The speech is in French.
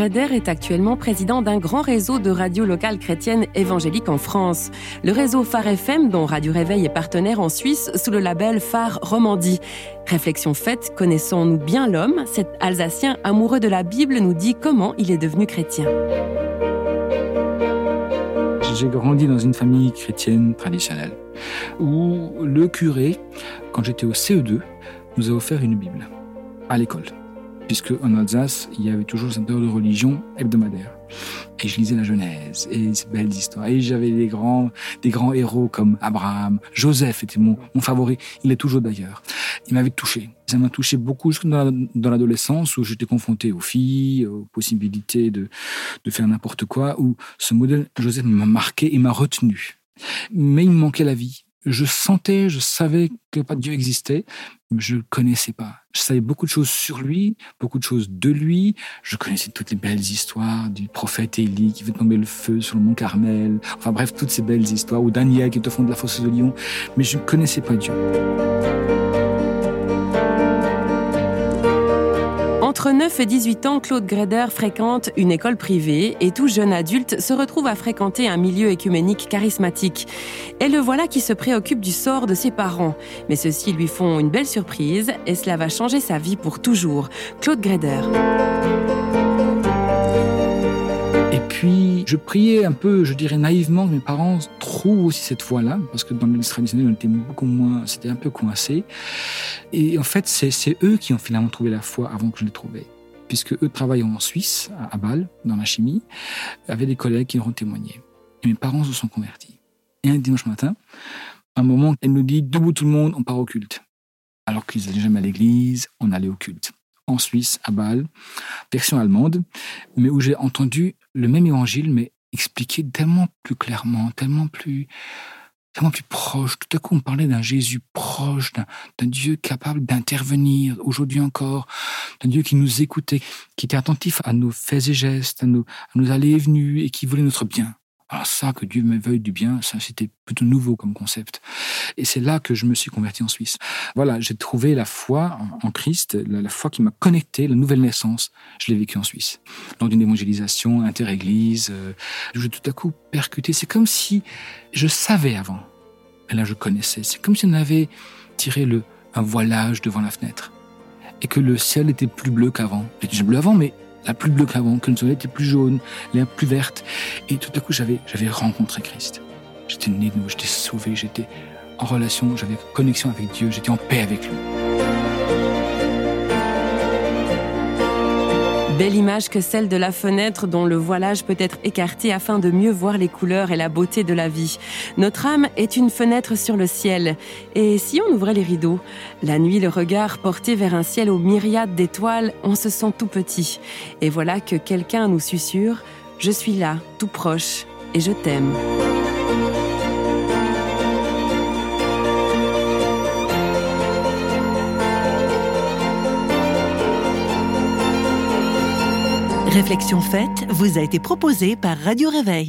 Greder est actuellement président d'un grand réseau de radios locales chrétiennes évangéliques en France. Le réseau Phare FM, dont Radio Réveil est partenaire en Suisse sous le label Phare Romandie. Réflexion faite, connaissons-nous bien l'homme? Cet Alsacien amoureux de la Bible nous dit comment il est devenu chrétien. J'ai grandi dans une famille chrétienne traditionnelle où le curé, quand j'étais au CE2, nous a offert une Bible à l'école puisque en Alsace, il y avait toujours cette heure de religion hebdomadaire. Et je lisais la Genèse et ces belles histoires. Et j'avais des grands, des grands héros comme Abraham. Joseph était mon, mon favori. Il est toujours d'ailleurs. Il m'avait touché. Ça m'a touché beaucoup jusque dans l'adolescence où j'étais confronté aux filles, aux possibilités de, de faire n'importe quoi, où ce modèle Joseph m'a marqué et m'a retenu. Mais il me manquait la vie je sentais, je savais que pas Dieu existait, je le connaissais pas. Je savais beaucoup de choses sur lui, beaucoup de choses de lui. Je connaissais toutes les belles histoires du prophète Élie qui fait tomber le feu sur le mont Carmel. Enfin bref, toutes ces belles histoires. Ou Daniel qui est au fond de la fosse de lion. Mais je ne connaissais pas Dieu. Entre 9 et 18 ans, Claude Greder fréquente une école privée et tout jeune adulte se retrouve à fréquenter un milieu écuménique charismatique. Et le voilà qui se préoccupe du sort de ses parents. Mais ceux-ci lui font une belle surprise et cela va changer sa vie pour toujours. Claude Greder. Puis, je priais un peu, je dirais naïvement, que mes parents trouvent aussi cette foi-là, parce que dans l'église traditionnelle, on était beaucoup moins, c'était un peu coincé. Et en fait, c'est eux qui ont finalement trouvé la foi avant que je l'ai trouvée. Puisque eux travaillent en Suisse, à Bâle, dans la chimie, avec des collègues qui ont témoigné. Et mes parents se sont convertis. Et un dimanche matin, un moment, elle nous dit, debout tout le monde, on part au culte. Alors qu'ils n'allaient jamais à l'église, on allait au culte en Suisse, à Bâle, version allemande, mais où j'ai entendu le même évangile, mais expliqué tellement plus clairement, tellement plus, tellement plus proche. Tout à coup, on parlait d'un Jésus proche, d'un Dieu capable d'intervenir aujourd'hui encore, d'un Dieu qui nous écoutait, qui était attentif à nos faits et gestes, à nos, à nos allées et venues, et qui voulait notre bien. Alors ça, que Dieu me veuille du bien, ça c'était plutôt nouveau comme concept. Et c'est là que je me suis converti en Suisse. Voilà, j'ai trouvé la foi en Christ, la, foi qui m'a connecté, la nouvelle naissance. Je l'ai vécu en Suisse. Lors d'une évangélisation inter-église, euh, je tout à coup percuté. C'est comme si je savais avant. Et là, je connaissais. C'est comme si on avait tiré le, un voilage devant la fenêtre. Et que le ciel était plus bleu qu'avant. Il était bleu avant, mais la plus bleue qu'avant, que le soleil était plus jaune, l'air plus verte. Et tout à coup, j'avais, j'avais rencontré Christ. J'étais né de nouveau, j'étais sauvé, j'étais en relation, j'avais connexion avec Dieu, j'étais en paix avec lui. Belle image que celle de la fenêtre dont le voilage peut être écarté afin de mieux voir les couleurs et la beauté de la vie. Notre âme est une fenêtre sur le ciel. Et si on ouvrait les rideaux La nuit, le regard porté vers un ciel aux myriades d'étoiles, on se sent tout petit. Et voilà que quelqu'un nous susurre ⁇ Je suis là, tout proche, et je t'aime ⁇ Réflexion faite vous a été proposée par Radio Réveil.